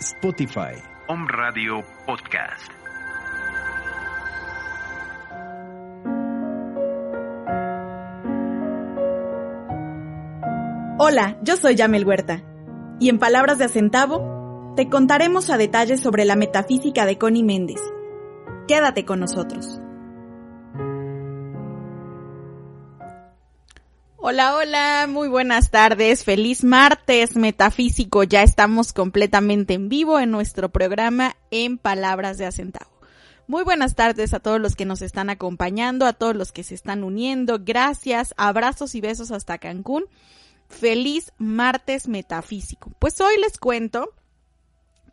Spotify. Home Radio Podcast. Hola, yo soy Yamel Huerta. Y en Palabras de Acentavo, te contaremos a detalle sobre la metafísica de Connie Méndez. Quédate con nosotros. Hola, hola, muy buenas tardes, feliz martes metafísico, ya estamos completamente en vivo en nuestro programa en Palabras de Acentavo. Muy buenas tardes a todos los que nos están acompañando, a todos los que se están uniendo, gracias, abrazos y besos hasta Cancún. Feliz martes metafísico. Pues hoy les cuento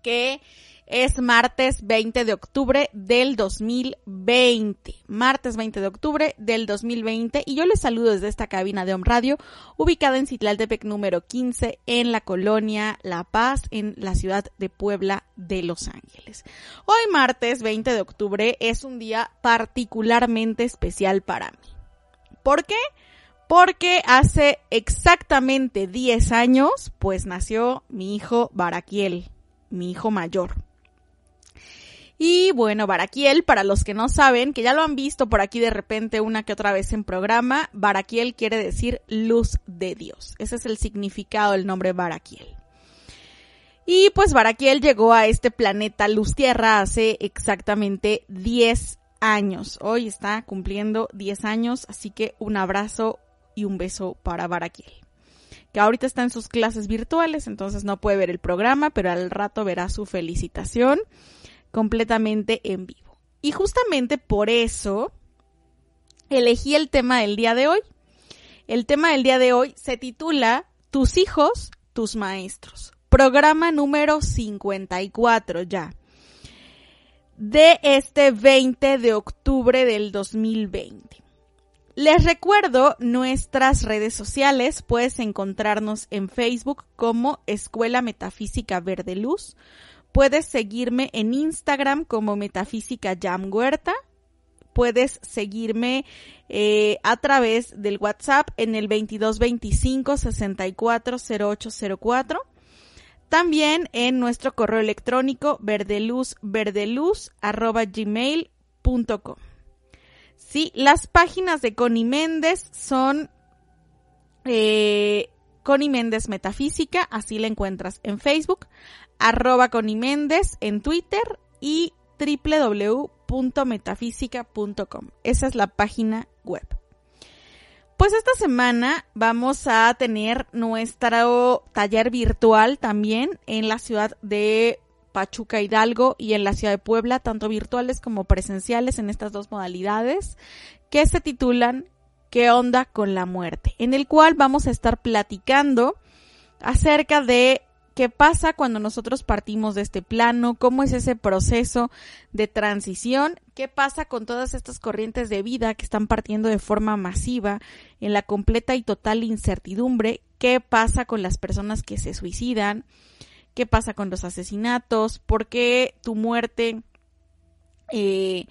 que es martes 20 de octubre del 2020. Martes 20 de octubre del 2020 y yo les saludo desde esta cabina de Home Radio ubicada en Citlaltepec número 15 en la colonia La Paz en la ciudad de Puebla de Los Ángeles. Hoy martes 20 de octubre es un día particularmente especial para mí. ¿Por qué? Porque hace exactamente 10 años pues nació mi hijo Baraquiel, mi hijo mayor. Y bueno, Baraquiel, para los que no saben, que ya lo han visto por aquí de repente una que otra vez en programa, Baraquiel quiere decir luz de Dios. Ese es el significado del nombre Baraquiel. Y pues Baraquiel llegó a este planeta Luz Tierra hace exactamente 10 años. Hoy está cumpliendo 10 años, así que un abrazo y un beso para Baraquiel. Que ahorita está en sus clases virtuales, entonces no puede ver el programa, pero al rato verá su felicitación completamente en vivo. Y justamente por eso elegí el tema del día de hoy. El tema del día de hoy se titula Tus hijos, tus maestros. Programa número 54 ya. De este 20 de octubre del 2020. Les recuerdo nuestras redes sociales. Puedes encontrarnos en Facebook como Escuela Metafísica Verde Luz. Puedes seguirme en Instagram como Metafísica Jam Huerta. Puedes seguirme eh, a través del WhatsApp en el 2225 640804. También en nuestro correo electrónico verdeluzverdeluz@gmail.com. Sí, las páginas de Connie Méndez son eh, Connie Metafísica, así la encuentras en Facebook arroba Méndez en Twitter y www.metafísica.com. Esa es la página web. Pues esta semana vamos a tener nuestro taller virtual también en la ciudad de Pachuca Hidalgo y en la ciudad de Puebla, tanto virtuales como presenciales en estas dos modalidades, que se titulan ¿Qué onda con la muerte? En el cual vamos a estar platicando acerca de qué pasa cuando nosotros partimos de este plano, cómo es ese proceso de transición, qué pasa con todas estas corrientes de vida que están partiendo de forma masiva en la completa y total incertidumbre, qué pasa con las personas que se suicidan, qué pasa con los asesinatos, por qué tu muerte eh,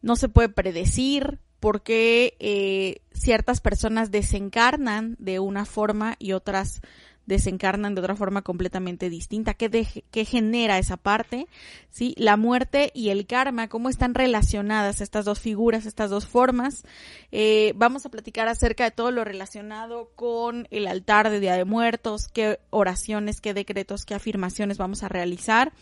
no se puede predecir, por qué eh, ciertas personas desencarnan de una forma y otras desencarnan de otra forma completamente distinta. ¿Qué, qué genera esa parte? ¿Sí? La muerte y el karma, cómo están relacionadas estas dos figuras, estas dos formas. Eh, vamos a platicar acerca de todo lo relacionado con el altar de Día de Muertos, qué oraciones, qué decretos, qué afirmaciones vamos a realizar.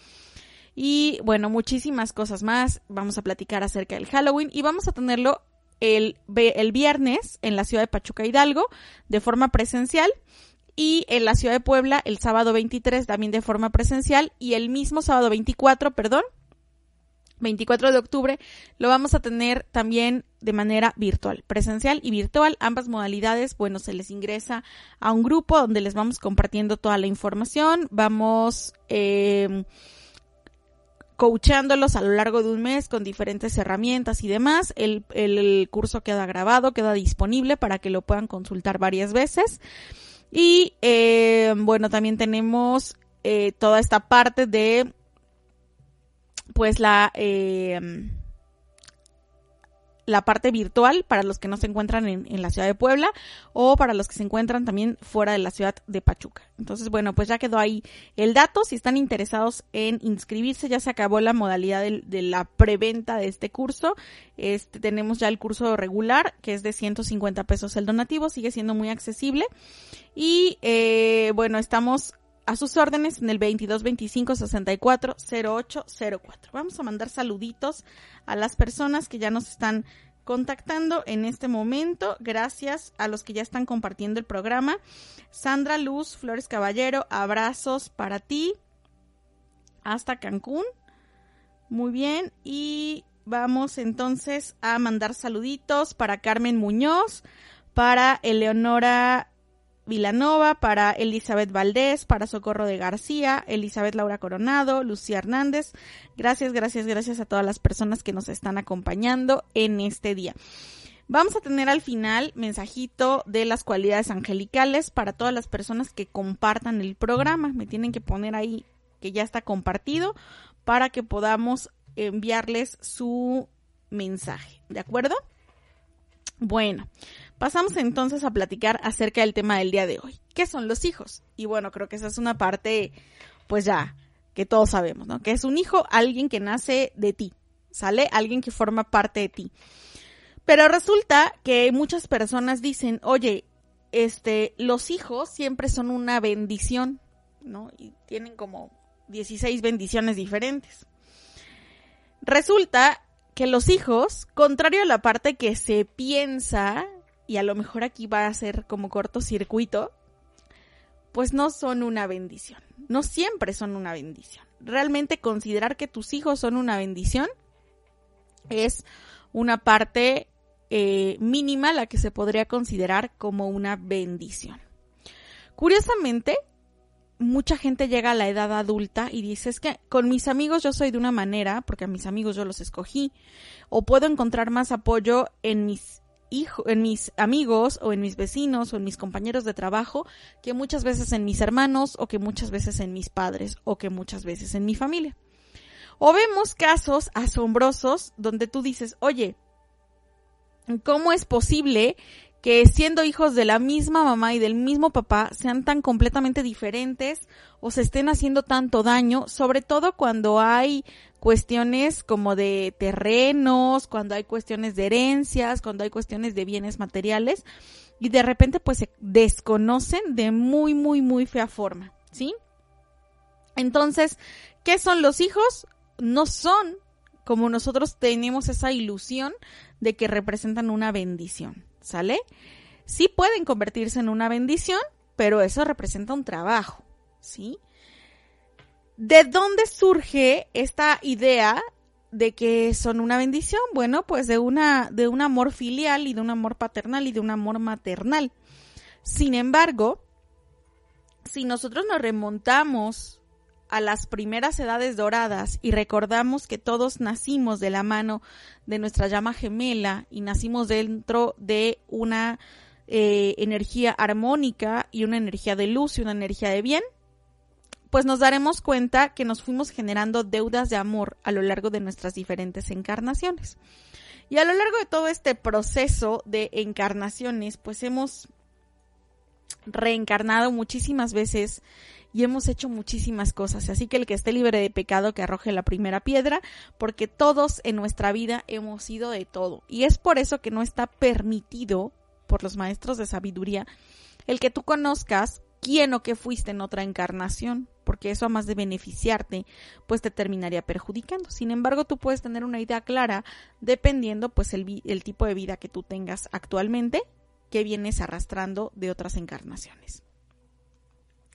Y bueno, muchísimas cosas más. Vamos a platicar acerca del Halloween y vamos a tenerlo el, el viernes en la ciudad de Pachuca Hidalgo de forma presencial y en la ciudad de Puebla el sábado 23 también de forma presencial y el mismo sábado 24, perdón, 24 de octubre lo vamos a tener también de manera virtual, presencial y virtual, ambas modalidades, bueno, se les ingresa a un grupo donde les vamos compartiendo toda la información, vamos eh, coachándolos a lo largo de un mes con diferentes herramientas y demás, el, el curso queda grabado, queda disponible para que lo puedan consultar varias veces. Y eh, bueno, también tenemos eh, toda esta parte de pues la eh, la parte virtual para los que no se encuentran en, en, la ciudad de Puebla o para los que se encuentran también fuera de la ciudad de Pachuca. Entonces, bueno, pues ya quedó ahí el dato. Si están interesados en inscribirse, ya se acabó la modalidad de, de la preventa de este curso. Este, tenemos ya el curso regular, que es de 150 pesos el donativo, sigue siendo muy accesible. Y eh, bueno, estamos a sus órdenes en el 22 25 64 08 04. Vamos a mandar saluditos a las personas que ya nos están contactando en este momento. Gracias a los que ya están compartiendo el programa. Sandra Luz Flores Caballero, abrazos para ti hasta Cancún. Muy bien. Y vamos entonces a mandar saluditos para Carmen Muñoz, para Eleonora Vilanova, para Elizabeth Valdés, para Socorro de García, Elizabeth Laura Coronado, Lucía Hernández. Gracias, gracias, gracias a todas las personas que nos están acompañando en este día. Vamos a tener al final mensajito de las cualidades angelicales para todas las personas que compartan el programa. Me tienen que poner ahí que ya está compartido para que podamos enviarles su mensaje. ¿De acuerdo? Bueno, Pasamos entonces a platicar acerca del tema del día de hoy. ¿Qué son los hijos? Y bueno, creo que esa es una parte, pues ya, que todos sabemos, ¿no? Que es un hijo, alguien que nace de ti, ¿sale? Alguien que forma parte de ti. Pero resulta que muchas personas dicen, oye, este, los hijos siempre son una bendición, ¿no? Y tienen como 16 bendiciones diferentes. Resulta que los hijos, contrario a la parte que se piensa y a lo mejor aquí va a ser como cortocircuito, pues no son una bendición. No siempre son una bendición. Realmente considerar que tus hijos son una bendición es una parte eh, mínima la que se podría considerar como una bendición. Curiosamente, mucha gente llega a la edad adulta y dice es que con mis amigos yo soy de una manera, porque a mis amigos yo los escogí, o puedo encontrar más apoyo en mis en mis amigos o en mis vecinos o en mis compañeros de trabajo que muchas veces en mis hermanos o que muchas veces en mis padres o que muchas veces en mi familia. O vemos casos asombrosos donde tú dices, oye, ¿cómo es posible que siendo hijos de la misma mamá y del mismo papá sean tan completamente diferentes o se estén haciendo tanto daño, sobre todo cuando hay cuestiones como de terrenos, cuando hay cuestiones de herencias, cuando hay cuestiones de bienes materiales y de repente pues se desconocen de muy muy muy fea forma, ¿sí? Entonces, ¿qué son los hijos? No son como nosotros tenemos esa ilusión de que representan una bendición. ¿Sale? Sí pueden convertirse en una bendición, pero eso representa un trabajo, ¿sí? ¿De dónde surge esta idea de que son una bendición? Bueno, pues de una de un amor filial y de un amor paternal y de un amor maternal. Sin embargo, si nosotros nos remontamos a las primeras edades doradas y recordamos que todos nacimos de la mano de nuestra llama gemela y nacimos dentro de una eh, energía armónica y una energía de luz y una energía de bien, pues nos daremos cuenta que nos fuimos generando deudas de amor a lo largo de nuestras diferentes encarnaciones. Y a lo largo de todo este proceso de encarnaciones, pues hemos reencarnado muchísimas veces y hemos hecho muchísimas cosas. Así que el que esté libre de pecado, que arroje la primera piedra, porque todos en nuestra vida hemos sido de todo. Y es por eso que no está permitido por los maestros de sabiduría el que tú conozcas quién o qué fuiste en otra encarnación, porque eso a más de beneficiarte, pues te terminaría perjudicando. Sin embargo, tú puedes tener una idea clara dependiendo pues el, el tipo de vida que tú tengas actualmente, que vienes arrastrando de otras encarnaciones.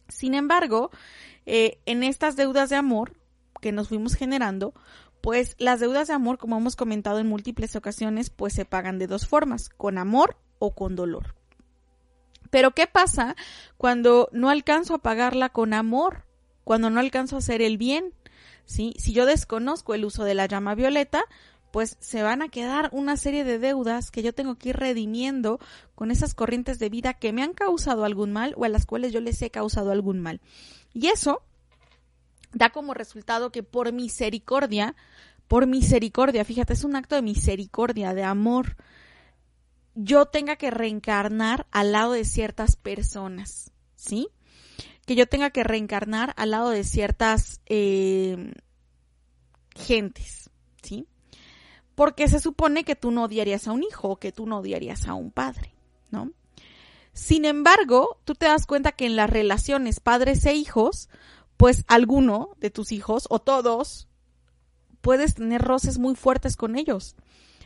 Sin embargo, eh, en estas deudas de amor que nos fuimos generando, pues las deudas de amor, como hemos comentado en múltiples ocasiones, pues se pagan de dos formas, con amor o con dolor. Pero ¿qué pasa cuando no alcanzo a pagarla con amor? Cuando no alcanzo a hacer el bien. ¿Sí? Si yo desconozco el uso de la llama violeta, pues se van a quedar una serie de deudas que yo tengo que ir redimiendo con esas corrientes de vida que me han causado algún mal o a las cuales yo les he causado algún mal. Y eso da como resultado que por misericordia, por misericordia, fíjate, es un acto de misericordia, de amor, yo tenga que reencarnar al lado de ciertas personas, ¿sí? Que yo tenga que reencarnar al lado de ciertas eh, gentes. Porque se supone que tú no odiarías a un hijo o que tú no odiarías a un padre, ¿no? Sin embargo, tú te das cuenta que en las relaciones padres e hijos, pues alguno de tus hijos o todos puedes tener roces muy fuertes con ellos.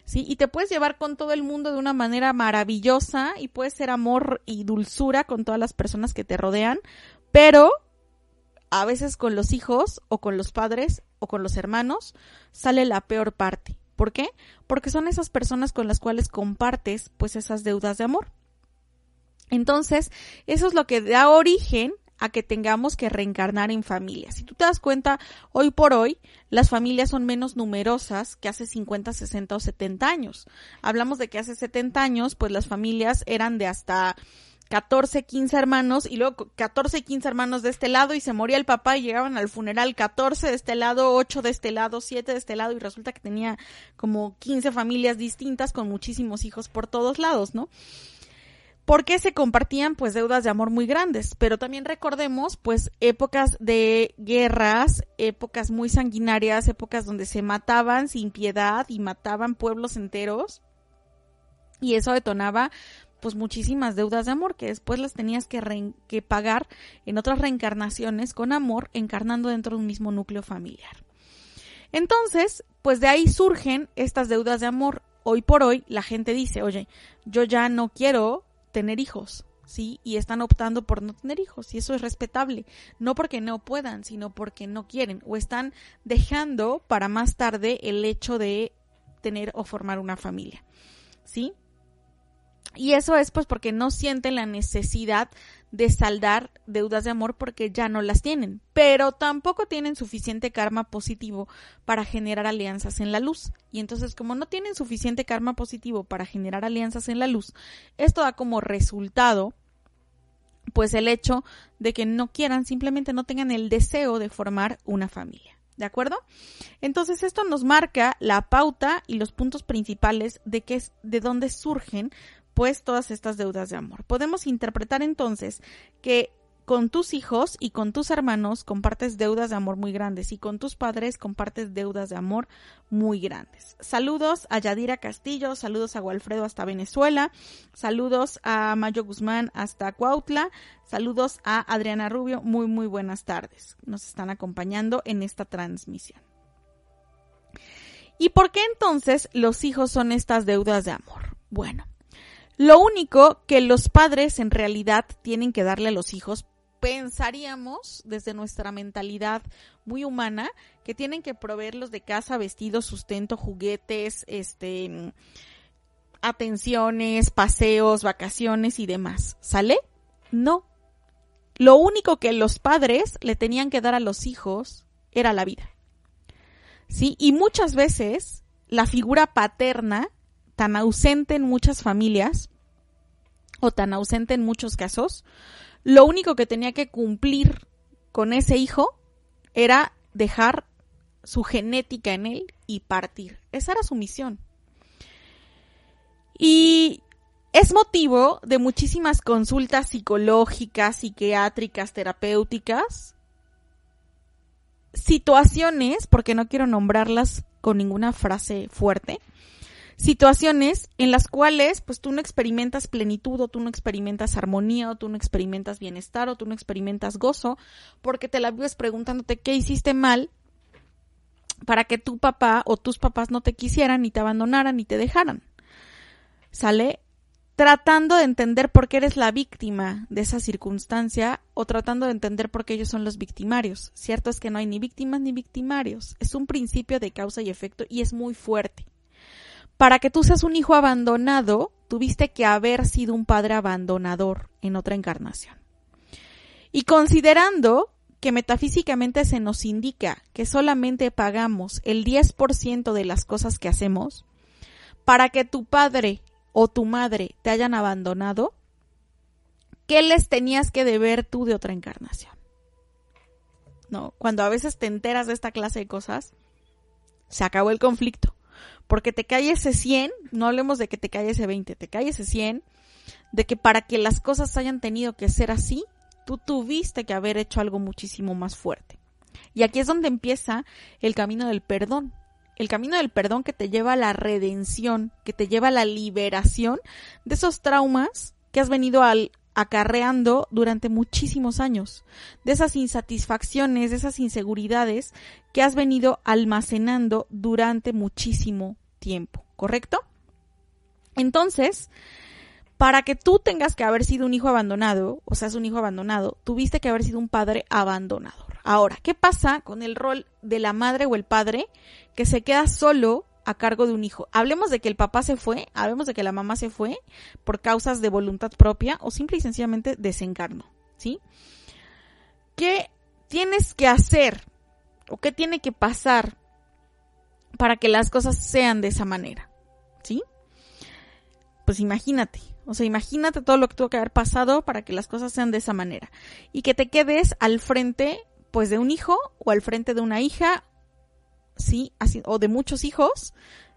¿Sí? Y te puedes llevar con todo el mundo de una manera maravillosa y puedes ser amor y dulzura con todas las personas que te rodean, pero a veces con los hijos o con los padres o con los hermanos sale la peor parte. ¿Por qué? Porque son esas personas con las cuales compartes pues esas deudas de amor. Entonces, eso es lo que da origen a que tengamos que reencarnar en familias. Si tú te das cuenta, hoy por hoy las familias son menos numerosas que hace 50, 60 o 70 años. Hablamos de que hace 70 años, pues las familias eran de hasta 14, 15 hermanos y luego 14, 15 hermanos de este lado y se moría el papá y llegaban al funeral 14 de este lado, 8 de este lado, 7 de este lado y resulta que tenía como 15 familias distintas con muchísimos hijos por todos lados, ¿no? Porque se compartían pues deudas de amor muy grandes, pero también recordemos pues épocas de guerras, épocas muy sanguinarias, épocas donde se mataban sin piedad y mataban pueblos enteros y eso detonaba pues muchísimas deudas de amor que después las tenías que, que pagar en otras reencarnaciones con amor, encarnando dentro de un mismo núcleo familiar. Entonces, pues de ahí surgen estas deudas de amor. Hoy por hoy la gente dice, oye, yo ya no quiero tener hijos, ¿sí? Y están optando por no tener hijos, y eso es respetable. No porque no puedan, sino porque no quieren, o están dejando para más tarde el hecho de tener o formar una familia, ¿sí? Y eso es pues porque no sienten la necesidad de saldar deudas de amor porque ya no las tienen, pero tampoco tienen suficiente karma positivo para generar alianzas en la luz. Y entonces como no tienen suficiente karma positivo para generar alianzas en la luz, esto da como resultado pues el hecho de que no quieran, simplemente no tengan el deseo de formar una familia. ¿De acuerdo? Entonces esto nos marca la pauta y los puntos principales de qué es, de dónde surgen pues todas estas deudas de amor. Podemos interpretar entonces que con tus hijos y con tus hermanos compartes deudas de amor muy grandes y con tus padres compartes deudas de amor muy grandes. Saludos a Yadira Castillo, saludos a Walfredo hasta Venezuela, saludos a Mayo Guzmán hasta Cuautla, saludos a Adriana Rubio, muy muy buenas tardes. Nos están acompañando en esta transmisión. ¿Y por qué entonces los hijos son estas deudas de amor? Bueno, lo único que los padres en realidad tienen que darle a los hijos, pensaríamos desde nuestra mentalidad muy humana, que tienen que proveerlos de casa, vestidos, sustento, juguetes, este atenciones, paseos, vacaciones y demás. ¿Sale? No. lo único que los padres le tenían que dar a los hijos era la vida. ¿Sí? Y muchas veces la figura paterna, tan ausente en muchas familias, o tan ausente en muchos casos, lo único que tenía que cumplir con ese hijo era dejar su genética en él y partir. Esa era su misión. Y es motivo de muchísimas consultas psicológicas, psiquiátricas, terapéuticas, situaciones, porque no quiero nombrarlas con ninguna frase fuerte, situaciones en las cuales pues tú no experimentas plenitud o tú no experimentas armonía o tú no experimentas bienestar o tú no experimentas gozo porque te la vives preguntándote qué hiciste mal para que tu papá o tus papás no te quisieran ni te abandonaran ni te dejaran. ¿Sale? Tratando de entender por qué eres la víctima de esa circunstancia o tratando de entender por qué ellos son los victimarios. Cierto es que no hay ni víctimas ni victimarios. Es un principio de causa y efecto y es muy fuerte. Para que tú seas un hijo abandonado, tuviste que haber sido un padre abandonador en otra encarnación. Y considerando que metafísicamente se nos indica que solamente pagamos el 10% de las cosas que hacemos, para que tu padre o tu madre te hayan abandonado, ¿qué les tenías que deber tú de otra encarnación? No, cuando a veces te enteras de esta clase de cosas, se acabó el conflicto. Porque te cae ese 100, no hablemos de que te cae ese 20, te cae ese 100, de que para que las cosas hayan tenido que ser así, tú tuviste que haber hecho algo muchísimo más fuerte. Y aquí es donde empieza el camino del perdón. El camino del perdón que te lleva a la redención, que te lleva a la liberación de esos traumas que has venido al, acarreando durante muchísimos años, de esas insatisfacciones, de esas inseguridades que has venido almacenando durante muchísimo tiempo, ¿correcto? Entonces, para que tú tengas que haber sido un hijo abandonado, o seas un hijo abandonado, tuviste que haber sido un padre abandonador. Ahora, ¿qué pasa con el rol de la madre o el padre que se queda solo a cargo de un hijo. Hablemos de que el papá se fue, hablemos de que la mamá se fue por causas de voluntad propia o simple y sencillamente desencarno, ¿sí? ¿Qué tienes que hacer o qué tiene que pasar para que las cosas sean de esa manera? ¿Sí? Pues imagínate, o sea, imagínate todo lo que tuvo que haber pasado para que las cosas sean de esa manera y que te quedes al frente pues de un hijo o al frente de una hija ¿sí? Así, o de muchos hijos,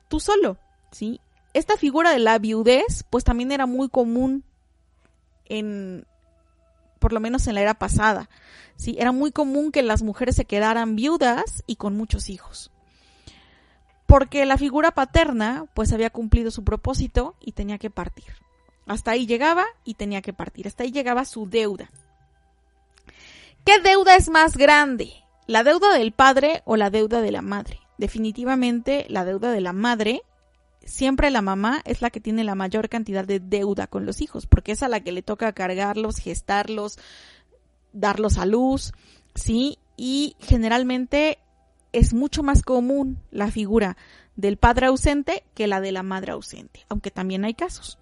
tú solo, ¿sí? Esta figura de la viudez, pues también era muy común en, por lo menos en la era pasada, ¿sí? Era muy común que las mujeres se quedaran viudas y con muchos hijos. Porque la figura paterna, pues había cumplido su propósito y tenía que partir. Hasta ahí llegaba y tenía que partir. Hasta ahí llegaba su deuda. ¿Qué deuda es más grande? la deuda del padre o la deuda de la madre. Definitivamente la deuda de la madre, siempre la mamá es la que tiene la mayor cantidad de deuda con los hijos, porque es a la que le toca cargarlos, gestarlos, darlos a luz, ¿sí? Y generalmente es mucho más común la figura del padre ausente que la de la madre ausente, aunque también hay casos.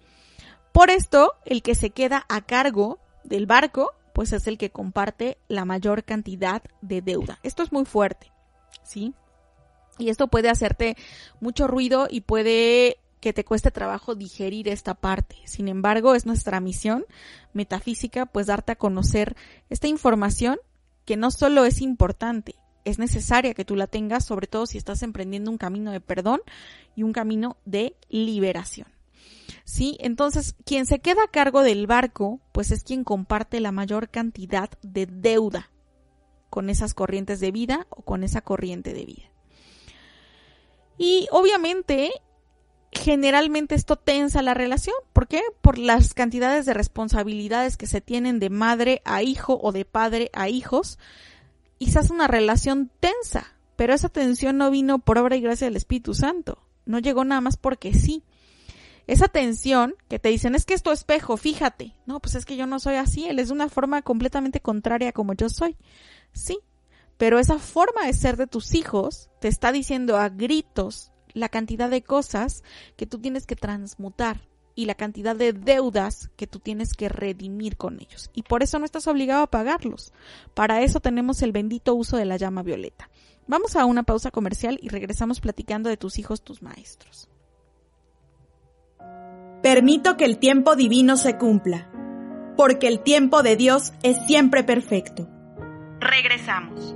Por esto, el que se queda a cargo del barco pues es el que comparte la mayor cantidad de deuda. Esto es muy fuerte, ¿sí? Y esto puede hacerte mucho ruido y puede que te cueste trabajo digerir esta parte. Sin embargo, es nuestra misión metafísica, pues darte a conocer esta información que no solo es importante, es necesaria que tú la tengas, sobre todo si estás emprendiendo un camino de perdón y un camino de liberación. ¿sí? Entonces, quien se queda a cargo del barco, pues es quien comparte la mayor cantidad de deuda con esas corrientes de vida o con esa corriente de vida. Y obviamente, generalmente esto tensa la relación. ¿Por qué? Por las cantidades de responsabilidades que se tienen de madre a hijo o de padre a hijos. Hace una relación tensa. Pero esa tensión no vino por obra y gracia del Espíritu Santo. No llegó nada más porque sí esa tensión que te dicen es que es tu espejo, fíjate. No, pues es que yo no soy así, él es de una forma completamente contraria a como yo soy. Sí, pero esa forma de ser de tus hijos te está diciendo a gritos la cantidad de cosas que tú tienes que transmutar y la cantidad de deudas que tú tienes que redimir con ellos. Y por eso no estás obligado a pagarlos. Para eso tenemos el bendito uso de la llama violeta. Vamos a una pausa comercial y regresamos platicando de tus hijos, tus maestros. Permito que el tiempo divino se cumpla, porque el tiempo de Dios es siempre perfecto. Regresamos.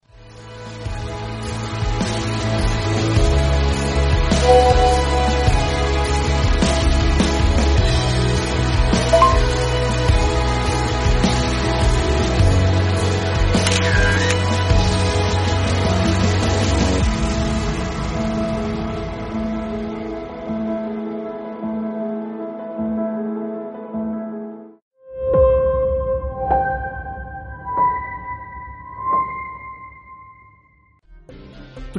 Oh.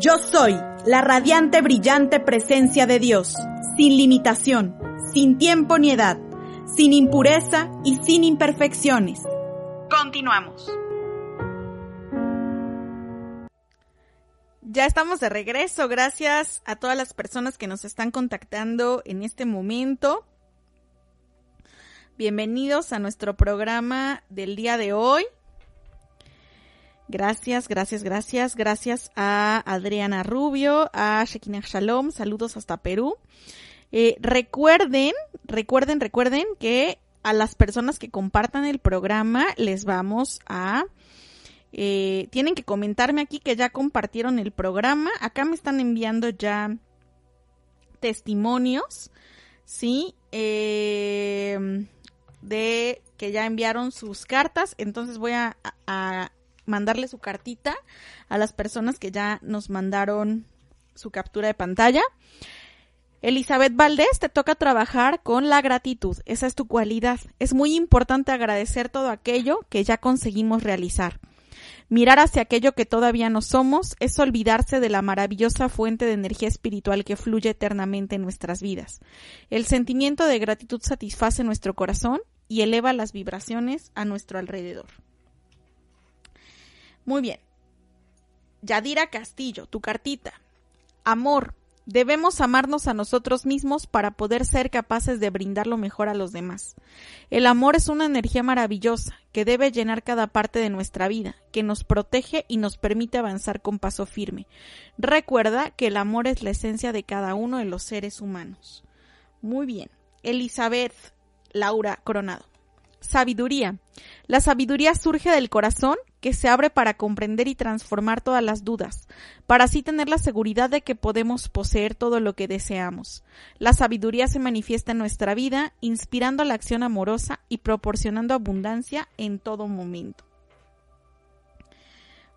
Yo soy la radiante, brillante presencia de Dios, sin limitación, sin tiempo ni edad, sin impureza y sin imperfecciones. Continuamos. Ya estamos de regreso. Gracias a todas las personas que nos están contactando en este momento. Bienvenidos a nuestro programa del día de hoy. Gracias, gracias, gracias. Gracias a Adriana Rubio, a Shekinah Shalom. Saludos hasta Perú. Eh, recuerden, recuerden, recuerden que a las personas que compartan el programa les vamos a... Eh, tienen que comentarme aquí que ya compartieron el programa. Acá me están enviando ya testimonios, ¿sí? Eh, de que ya enviaron sus cartas. Entonces voy a, a mandarle su cartita a las personas que ya nos mandaron su captura de pantalla. Elizabeth Valdés, te toca trabajar con la gratitud. Esa es tu cualidad. Es muy importante agradecer todo aquello que ya conseguimos realizar. Mirar hacia aquello que todavía no somos es olvidarse de la maravillosa fuente de energía espiritual que fluye eternamente en nuestras vidas. El sentimiento de gratitud satisface nuestro corazón y eleva las vibraciones a nuestro alrededor. Muy bien. Yadira Castillo, tu cartita. Amor. Debemos amarnos a nosotros mismos para poder ser capaces de brindar lo mejor a los demás. El amor es una energía maravillosa que debe llenar cada parte de nuestra vida, que nos protege y nos permite avanzar con paso firme. Recuerda que el amor es la esencia de cada uno de los seres humanos. Muy bien. Elizabeth Laura Coronado. Sabiduría. La sabiduría surge del corazón que se abre para comprender y transformar todas las dudas, para así tener la seguridad de que podemos poseer todo lo que deseamos. La sabiduría se manifiesta en nuestra vida, inspirando la acción amorosa y proporcionando abundancia en todo momento.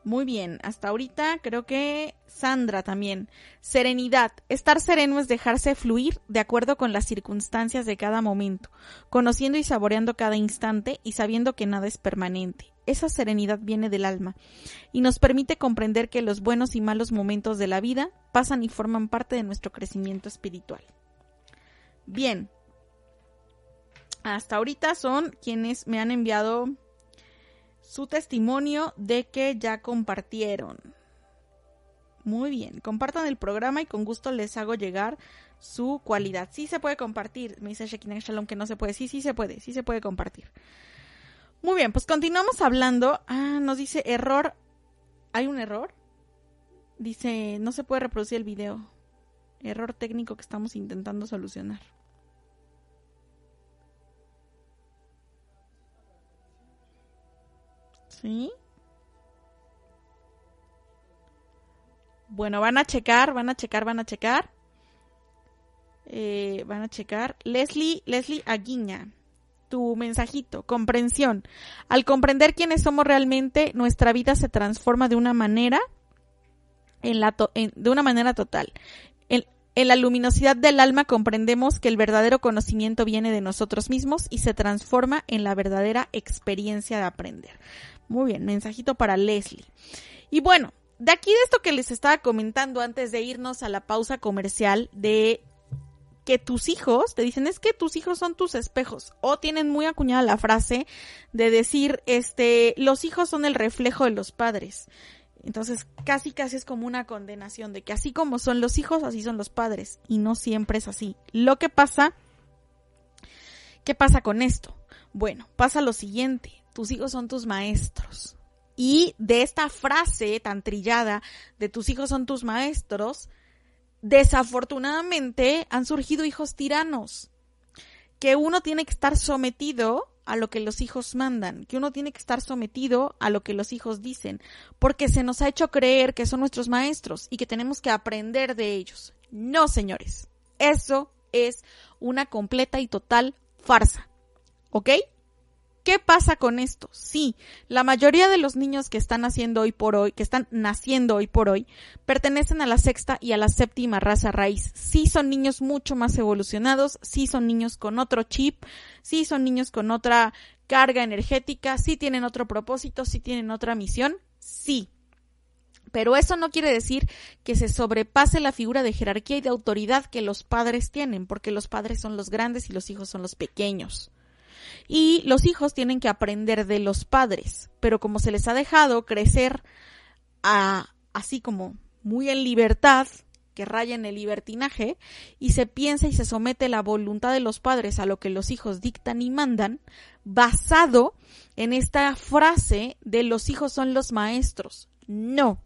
Muy bien, hasta ahorita creo que Sandra también. Serenidad. Estar sereno es dejarse fluir de acuerdo con las circunstancias de cada momento, conociendo y saboreando cada instante y sabiendo que nada es permanente. Esa serenidad viene del alma y nos permite comprender que los buenos y malos momentos de la vida pasan y forman parte de nuestro crecimiento espiritual. Bien. Hasta ahorita son quienes me han enviado su testimonio de que ya compartieron. Muy bien. Compartan el programa y con gusto les hago llegar su cualidad. Sí se puede compartir. Me dice Shekinah Shalom que no se puede. Sí, sí se puede. Sí se puede compartir. Muy bien, pues continuamos hablando. Ah, nos dice error. ¿Hay un error? Dice, no se puede reproducir el video. Error técnico que estamos intentando solucionar. ¿Sí? Bueno, van a checar, van a checar, van a checar. Eh, van a checar. Leslie, Leslie Aguiña, tu mensajito, comprensión. Al comprender quiénes somos realmente, nuestra vida se transforma de una manera, de una manera total. En la luminosidad del alma comprendemos que el verdadero conocimiento viene de nosotros mismos y se transforma en la verdadera experiencia de aprender. Muy bien, mensajito para Leslie. Y bueno, de aquí de esto que les estaba comentando antes de irnos a la pausa comercial, de que tus hijos, te dicen es que tus hijos son tus espejos, o tienen muy acuñada la frase de decir, este, los hijos son el reflejo de los padres. Entonces, casi casi es como una condenación de que así como son los hijos, así son los padres, y no siempre es así. Lo que pasa, ¿qué pasa con esto? Bueno, pasa lo siguiente tus hijos son tus maestros. Y de esta frase tan trillada de tus hijos son tus maestros, desafortunadamente han surgido hijos tiranos, que uno tiene que estar sometido a lo que los hijos mandan, que uno tiene que estar sometido a lo que los hijos dicen, porque se nos ha hecho creer que son nuestros maestros y que tenemos que aprender de ellos. No, señores, eso es una completa y total farsa. ¿Ok? ¿Qué pasa con esto? Sí, la mayoría de los niños que están naciendo hoy por hoy, que están naciendo hoy por hoy, pertenecen a la sexta y a la séptima raza raíz. Sí son niños mucho más evolucionados, sí son niños con otro chip, sí son niños con otra carga energética, sí tienen otro propósito, sí tienen otra misión, sí. Pero eso no quiere decir que se sobrepase la figura de jerarquía y de autoridad que los padres tienen, porque los padres son los grandes y los hijos son los pequeños. Y los hijos tienen que aprender de los padres, pero como se les ha dejado crecer a, así como muy en libertad, que raya en el libertinaje, y se piensa y se somete la voluntad de los padres a lo que los hijos dictan y mandan, basado en esta frase de los hijos son los maestros. No,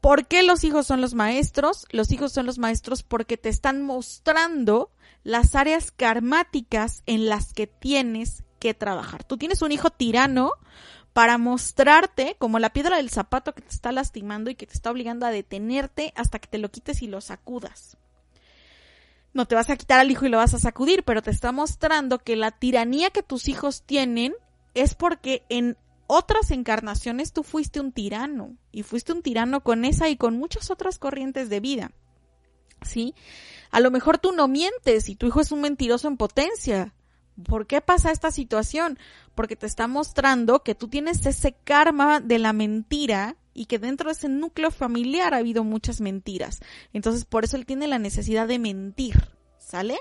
¿Por qué los hijos son los maestros? Los hijos son los maestros porque te están mostrando las áreas karmáticas en las que tienes que trabajar. Tú tienes un hijo tirano para mostrarte como la piedra del zapato que te está lastimando y que te está obligando a detenerte hasta que te lo quites y lo sacudas. No te vas a quitar al hijo y lo vas a sacudir, pero te está mostrando que la tiranía que tus hijos tienen es porque en otras encarnaciones tú fuiste un tirano y fuiste un tirano con esa y con muchas otras corrientes de vida. ¿Sí? A lo mejor tú no mientes y tu hijo es un mentiroso en potencia. ¿Por qué pasa esta situación? Porque te está mostrando que tú tienes ese karma de la mentira y que dentro de ese núcleo familiar ha habido muchas mentiras. Entonces, por eso él tiene la necesidad de mentir. ¿Sale?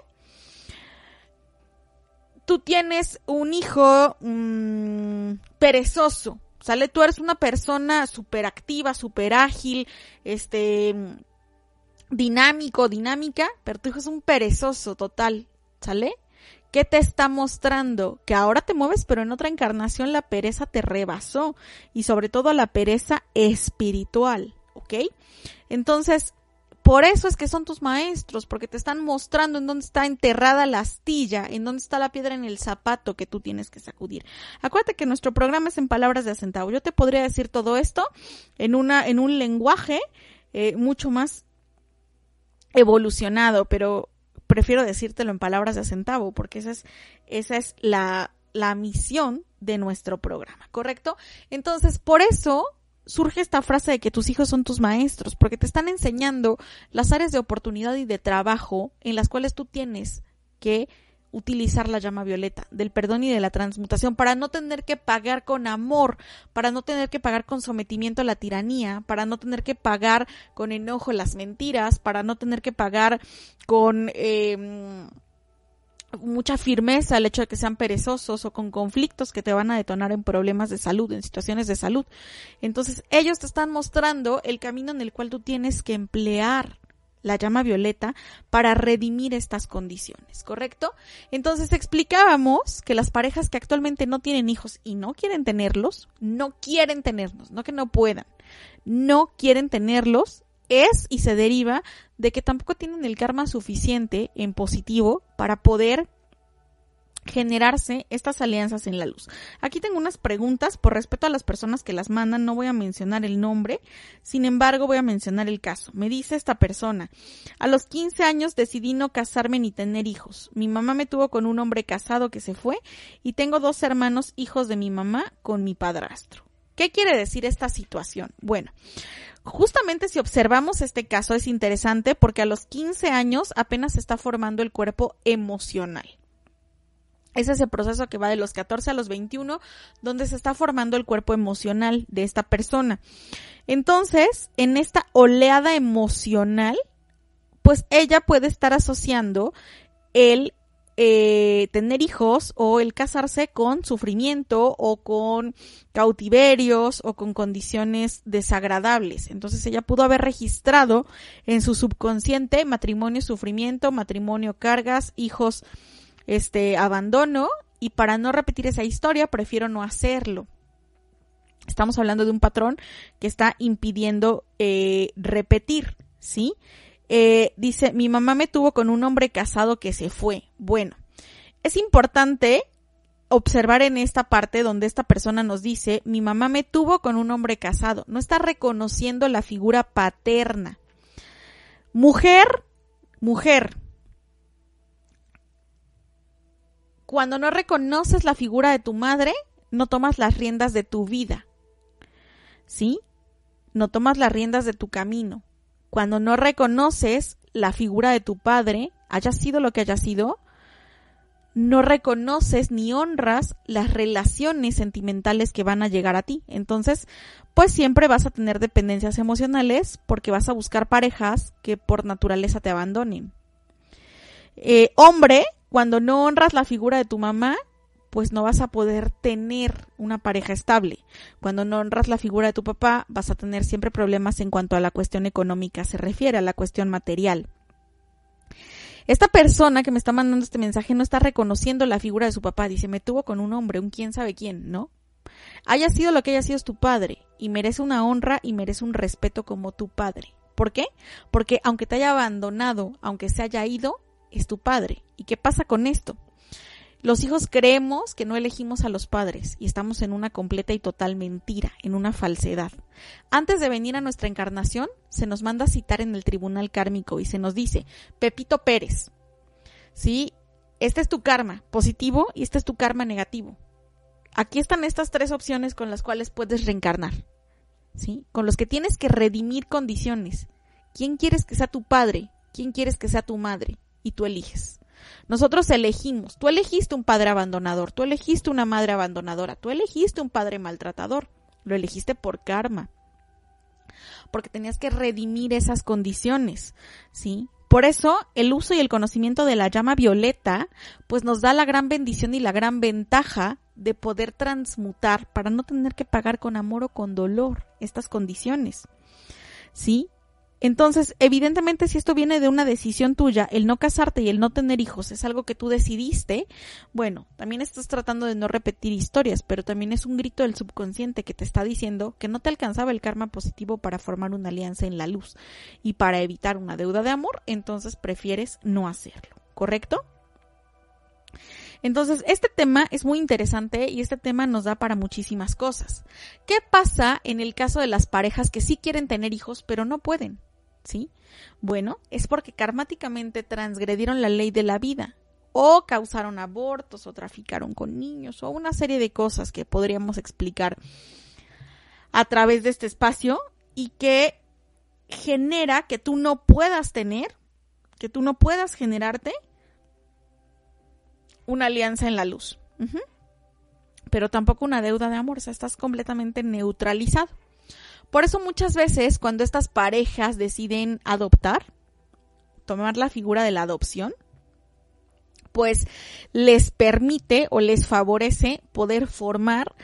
Tú tienes un hijo mm, perezoso, ¿sale? Tú eres una persona súper activa, súper ágil, este, dinámico, dinámica, pero tu hijo es un perezoso total, ¿sale? ¿Qué te está mostrando? Que ahora te mueves, pero en otra encarnación la pereza te rebasó y sobre todo la pereza espiritual, ¿ok? Entonces, por eso es que son tus maestros, porque te están mostrando en dónde está enterrada la astilla, en dónde está la piedra en el zapato que tú tienes que sacudir. Acuérdate que nuestro programa es en palabras de acentavo. Yo te podría decir todo esto en una, en un lenguaje eh, mucho más evolucionado, pero prefiero decírtelo en palabras de acentavo, porque esa es, esa es la, la misión de nuestro programa, ¿correcto? Entonces, por eso surge esta frase de que tus hijos son tus maestros, porque te están enseñando las áreas de oportunidad y de trabajo en las cuales tú tienes que utilizar la llama violeta del perdón y de la transmutación para no tener que pagar con amor, para no tener que pagar con sometimiento a la tiranía, para no tener que pagar con enojo las mentiras, para no tener que pagar con eh, mucha firmeza el hecho de que sean perezosos o con conflictos que te van a detonar en problemas de salud, en situaciones de salud. Entonces, ellos te están mostrando el camino en el cual tú tienes que emplear la llama violeta para redimir estas condiciones, ¿correcto? Entonces explicábamos que las parejas que actualmente no tienen hijos y no quieren tenerlos, no quieren tenerlos, no que no puedan, no quieren tenerlos, es y se deriva de que tampoco tienen el karma suficiente en positivo para poder generarse estas alianzas en la luz. Aquí tengo unas preguntas por respeto a las personas que las mandan, no voy a mencionar el nombre, sin embargo voy a mencionar el caso. Me dice esta persona, a los 15 años decidí no casarme ni tener hijos. Mi mamá me tuvo con un hombre casado que se fue y tengo dos hermanos hijos de mi mamá con mi padrastro. ¿Qué quiere decir esta situación? Bueno, justamente si observamos este caso es interesante porque a los 15 años apenas se está formando el cuerpo emocional. Es ese proceso que va de los 14 a los 21, donde se está formando el cuerpo emocional de esta persona. Entonces, en esta oleada emocional, pues ella puede estar asociando el eh, tener hijos o el casarse con sufrimiento o con cautiverios o con condiciones desagradables. Entonces ella pudo haber registrado en su subconsciente matrimonio, sufrimiento, matrimonio, cargas, hijos este abandono y para no repetir esa historia prefiero no hacerlo. Estamos hablando de un patrón que está impidiendo eh, repetir, ¿sí? Eh, dice, mi mamá me tuvo con un hombre casado que se fue. Bueno, es importante observar en esta parte donde esta persona nos dice, mi mamá me tuvo con un hombre casado. No está reconociendo la figura paterna. Mujer, mujer, Cuando no reconoces la figura de tu madre, no tomas las riendas de tu vida. ¿Sí? No tomas las riendas de tu camino. Cuando no reconoces la figura de tu padre, haya sido lo que haya sido, no reconoces ni honras las relaciones sentimentales que van a llegar a ti. Entonces, pues siempre vas a tener dependencias emocionales porque vas a buscar parejas que por naturaleza te abandonen. Eh, hombre, cuando no honras la figura de tu mamá, pues no vas a poder tener una pareja estable. Cuando no honras la figura de tu papá, vas a tener siempre problemas en cuanto a la cuestión económica se refiere, a la cuestión material. Esta persona que me está mandando este mensaje no está reconociendo la figura de su papá. Dice, me tuvo con un hombre, un quién sabe quién, ¿no? Haya sido lo que haya sido tu padre y merece una honra y merece un respeto como tu padre. ¿Por qué? Porque aunque te haya abandonado, aunque se haya ido, es tu padre. ¿Y qué pasa con esto? Los hijos creemos que no elegimos a los padres y estamos en una completa y total mentira, en una falsedad. Antes de venir a nuestra encarnación, se nos manda a citar en el tribunal kármico y se nos dice, Pepito Pérez, ¿sí? Este es tu karma positivo y este es tu karma negativo. Aquí están estas tres opciones con las cuales puedes reencarnar, ¿sí? Con los que tienes que redimir condiciones. ¿Quién quieres que sea tu padre? ¿Quién quieres que sea tu madre? y tú eliges. Nosotros elegimos. Tú elegiste un padre abandonador, tú elegiste una madre abandonadora, tú elegiste un padre maltratador. Lo elegiste por karma. Porque tenías que redimir esas condiciones, ¿sí? Por eso, el uso y el conocimiento de la llama violeta, pues nos da la gran bendición y la gran ventaja de poder transmutar para no tener que pagar con amor o con dolor estas condiciones. ¿Sí? Entonces, evidentemente, si esto viene de una decisión tuya, el no casarte y el no tener hijos es algo que tú decidiste, bueno, también estás tratando de no repetir historias, pero también es un grito del subconsciente que te está diciendo que no te alcanzaba el karma positivo para formar una alianza en la luz y para evitar una deuda de amor, entonces prefieres no hacerlo, ¿correcto? Entonces, este tema es muy interesante y este tema nos da para muchísimas cosas. ¿Qué pasa en el caso de las parejas que sí quieren tener hijos pero no pueden? ¿Sí? Bueno, es porque karmáticamente transgredieron la ley de la vida o causaron abortos o traficaron con niños o una serie de cosas que podríamos explicar a través de este espacio y que genera que tú no puedas tener, que tú no puedas generarte una alianza en la luz. Pero tampoco una deuda de amor, o sea, estás completamente neutralizado. Por eso muchas veces cuando estas parejas deciden adoptar, tomar la figura de la adopción, pues les permite o les favorece poder formar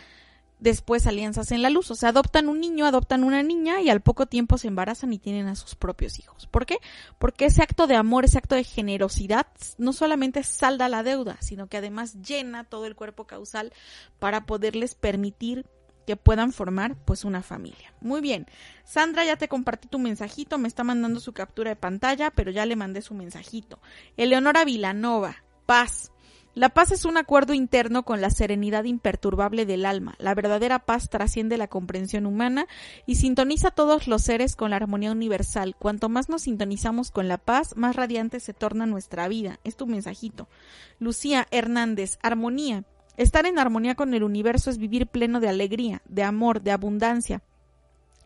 después alianzas en la luz. O sea, adoptan un niño, adoptan una niña y al poco tiempo se embarazan y tienen a sus propios hijos. ¿Por qué? Porque ese acto de amor, ese acto de generosidad, no solamente salda la deuda, sino que además llena todo el cuerpo causal para poderles permitir que puedan formar pues una familia. Muy bien. Sandra, ya te compartí tu mensajito, me está mandando su captura de pantalla, pero ya le mandé su mensajito. Eleonora Vilanova, paz. La paz es un acuerdo interno con la serenidad imperturbable del alma. La verdadera paz trasciende la comprensión humana y sintoniza a todos los seres con la armonía universal. Cuanto más nos sintonizamos con la paz, más radiante se torna nuestra vida. Es tu mensajito. Lucía Hernández, armonía. Estar en armonía con el universo es vivir pleno de alegría, de amor, de abundancia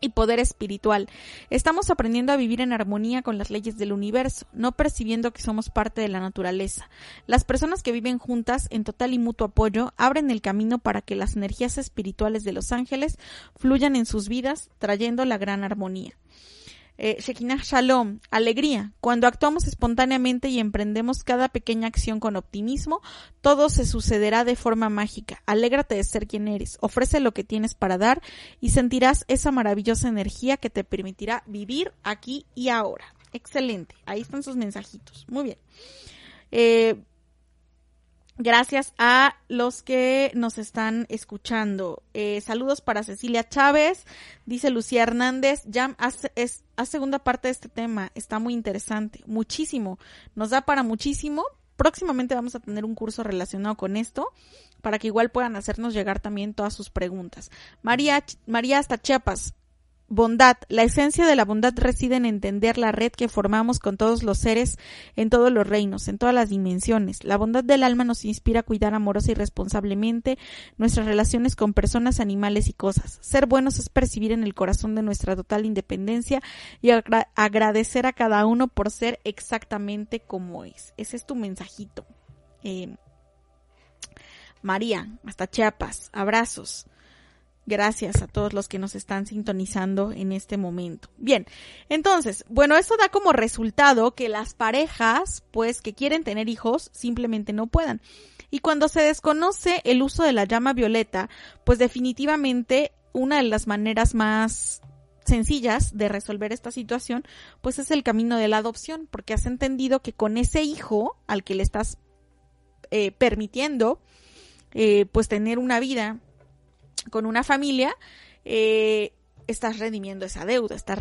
y poder espiritual. Estamos aprendiendo a vivir en armonía con las leyes del universo, no percibiendo que somos parte de la naturaleza. Las personas que viven juntas en total y mutuo apoyo abren el camino para que las energías espirituales de los ángeles fluyan en sus vidas, trayendo la gran armonía. Eh, Shekinah Shalom, alegría. Cuando actuamos espontáneamente y emprendemos cada pequeña acción con optimismo, todo se sucederá de forma mágica. Alégrate de ser quien eres, ofrece lo que tienes para dar y sentirás esa maravillosa energía que te permitirá vivir aquí y ahora. Excelente, ahí están sus mensajitos. Muy bien. Eh, Gracias a los que nos están escuchando. Eh, saludos para Cecilia Chávez, dice Lucía Hernández. Ya hace, es, segunda parte de este tema, está muy interesante, muchísimo, nos da para muchísimo. Próximamente vamos a tener un curso relacionado con esto para que igual puedan hacernos llegar también todas sus preguntas. María, María hasta Chiapas, Bondad. La esencia de la bondad reside en entender la red que formamos con todos los seres en todos los reinos, en todas las dimensiones. La bondad del alma nos inspira a cuidar amorosa y responsablemente nuestras relaciones con personas, animales y cosas. Ser buenos es percibir en el corazón de nuestra total independencia y agradecer a cada uno por ser exactamente como es. Ese es tu mensajito. Eh, María, hasta Chiapas. Abrazos. Gracias a todos los que nos están sintonizando en este momento. Bien, entonces, bueno, eso da como resultado que las parejas, pues, que quieren tener hijos, simplemente no puedan. Y cuando se desconoce el uso de la llama violeta, pues definitivamente una de las maneras más sencillas de resolver esta situación, pues es el camino de la adopción, porque has entendido que con ese hijo al que le estás eh, permitiendo, eh, pues tener una vida con una familia, eh, estás redimiendo esa deuda, estás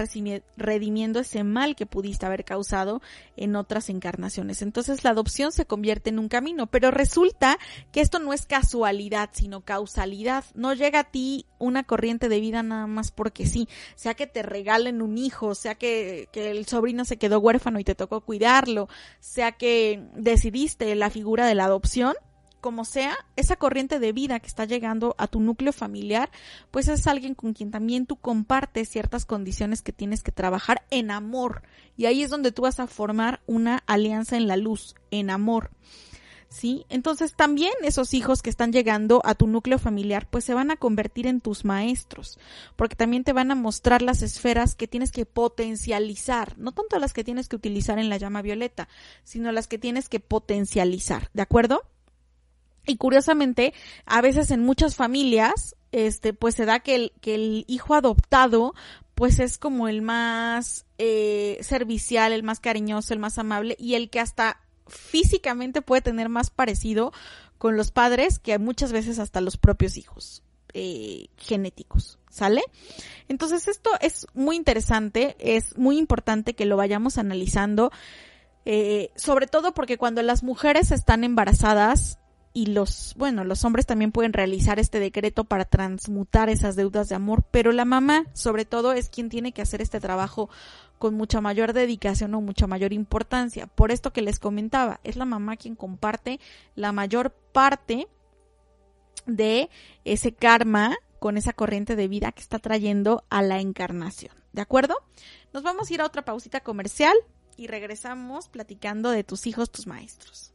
redimiendo ese mal que pudiste haber causado en otras encarnaciones. Entonces la adopción se convierte en un camino, pero resulta que esto no es casualidad, sino causalidad. No llega a ti una corriente de vida nada más porque sí, sea que te regalen un hijo, sea que, que el sobrino se quedó huérfano y te tocó cuidarlo, sea que decidiste la figura de la adopción, como sea, esa corriente de vida que está llegando a tu núcleo familiar, pues es alguien con quien también tú compartes ciertas condiciones que tienes que trabajar en amor. Y ahí es donde tú vas a formar una alianza en la luz, en amor. ¿Sí? Entonces también esos hijos que están llegando a tu núcleo familiar pues se van a convertir en tus maestros, porque también te van a mostrar las esferas que tienes que potencializar, no tanto las que tienes que utilizar en la llama violeta, sino las que tienes que potencializar, ¿de acuerdo? Y curiosamente, a veces en muchas familias, este, pues se da que el, que el hijo adoptado, pues es como el más eh, servicial, el más cariñoso, el más amable y el que hasta físicamente puede tener más parecido con los padres que muchas veces hasta los propios hijos eh, genéticos. ¿Sale? Entonces esto es muy interesante, es muy importante que lo vayamos analizando, eh, sobre todo porque cuando las mujeres están embarazadas, y los, bueno, los hombres también pueden realizar este decreto para transmutar esas deudas de amor, pero la mamá, sobre todo, es quien tiene que hacer este trabajo con mucha mayor dedicación o mucha mayor importancia. Por esto que les comentaba, es la mamá quien comparte la mayor parte de ese karma con esa corriente de vida que está trayendo a la encarnación. ¿De acuerdo? Nos vamos a ir a otra pausita comercial y regresamos platicando de tus hijos, tus maestros.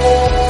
Música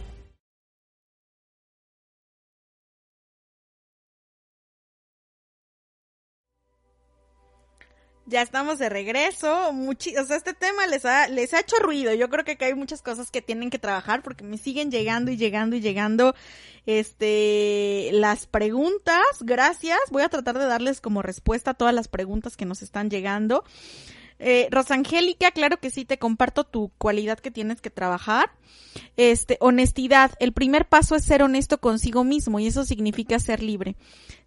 Ya estamos de regreso. Muchi o sea, este tema les ha, les ha hecho ruido. Yo creo que hay muchas cosas que tienen que trabajar porque me siguen llegando y llegando y llegando este las preguntas. Gracias. Voy a tratar de darles como respuesta a todas las preguntas que nos están llegando. Eh, Rosangélica, claro que sí, te comparto tu cualidad que tienes que trabajar. Este, honestidad. El primer paso es ser honesto consigo mismo y eso significa ser libre.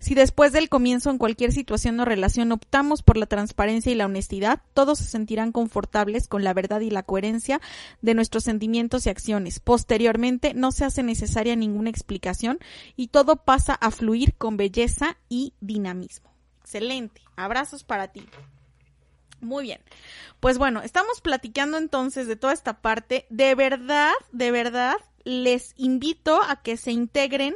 Si después del comienzo en cualquier situación o relación optamos por la transparencia y la honestidad, todos se sentirán confortables con la verdad y la coherencia de nuestros sentimientos y acciones. Posteriormente, no se hace necesaria ninguna explicación y todo pasa a fluir con belleza y dinamismo. Excelente. Abrazos para ti. Muy bien. Pues bueno, estamos platicando entonces de toda esta parte. De verdad, de verdad, les invito a que se integren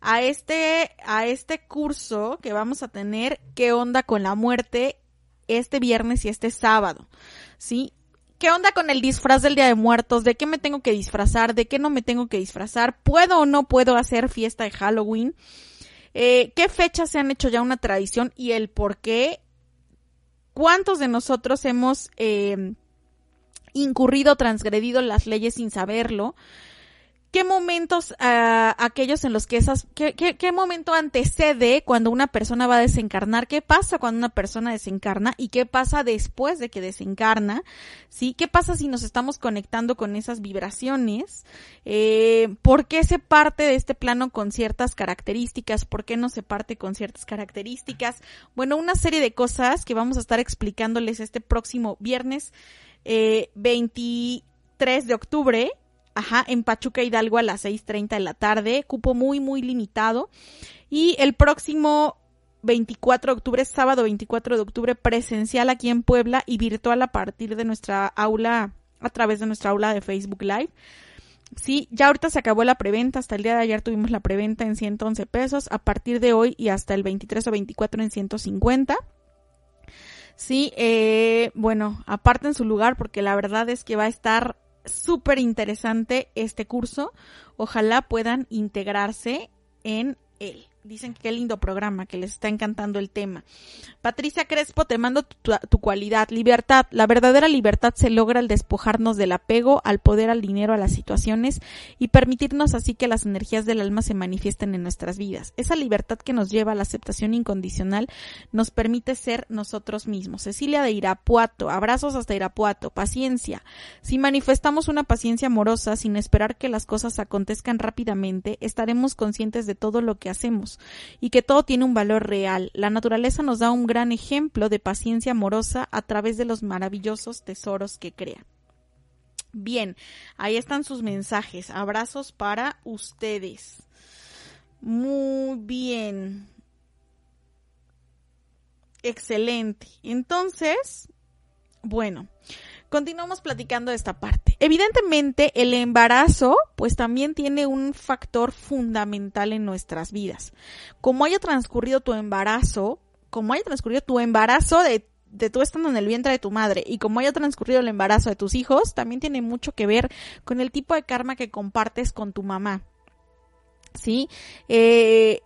a este, a este curso que vamos a tener, ¿Qué onda con la muerte? Este viernes y este sábado. ¿Sí? ¿Qué onda con el disfraz del Día de Muertos? ¿De qué me tengo que disfrazar? ¿De qué no me tengo que disfrazar? ¿Puedo o no puedo hacer fiesta de Halloween? Eh, ¿Qué fechas se han hecho ya una tradición y el por qué? ¿Cuántos de nosotros hemos eh, incurrido, transgredido las leyes sin saberlo? ¿Qué momentos, ah, aquellos en los que esas, qué, qué, qué momento antecede cuando una persona va a desencarnar? ¿Qué pasa cuando una persona desencarna? ¿Y qué pasa después de que desencarna? ¿Sí? ¿Qué pasa si nos estamos conectando con esas vibraciones? Eh, ¿Por qué se parte de este plano con ciertas características? ¿Por qué no se parte con ciertas características? Bueno, una serie de cosas que vamos a estar explicándoles este próximo viernes eh, 23 de octubre Ajá, en Pachuca Hidalgo a las 6.30 de la tarde, cupo muy, muy limitado. Y el próximo 24 de octubre, sábado 24 de octubre, presencial aquí en Puebla y virtual a partir de nuestra aula, a través de nuestra aula de Facebook Live. Sí, ya ahorita se acabó la preventa, hasta el día de ayer tuvimos la preventa en 111 pesos, a partir de hoy y hasta el 23 o 24 en 150. Sí, eh, bueno, aparten su lugar porque la verdad es que va a estar súper interesante este curso. Ojalá puedan integrarse en él. Dicen que qué lindo programa, que les está encantando el tema. Patricia Crespo, te mando tu, tu, cualidad, libertad. La verdadera libertad se logra al despojarnos del apego, al poder, al dinero, a las situaciones y permitirnos así que las energías del alma se manifiesten en nuestras vidas. Esa libertad que nos lleva a la aceptación incondicional nos permite ser nosotros mismos. Cecilia de Irapuato, abrazos hasta Irapuato, paciencia. Si manifestamos una paciencia amorosa sin esperar que las cosas acontezcan rápidamente, estaremos conscientes de todo lo que hacemos y que todo tiene un valor real. La naturaleza nos da un gran ejemplo de paciencia amorosa a través de los maravillosos tesoros que crea. Bien, ahí están sus mensajes. Abrazos para ustedes. Muy bien. Excelente. Entonces, bueno, continuamos platicando esta parte. Evidentemente, el embarazo, pues también tiene un factor fundamental en nuestras vidas. Como haya transcurrido tu embarazo, como haya transcurrido tu embarazo de, de tú estando en el vientre de tu madre y como haya transcurrido el embarazo de tus hijos, también tiene mucho que ver con el tipo de karma que compartes con tu mamá. ¿Sí? Eh,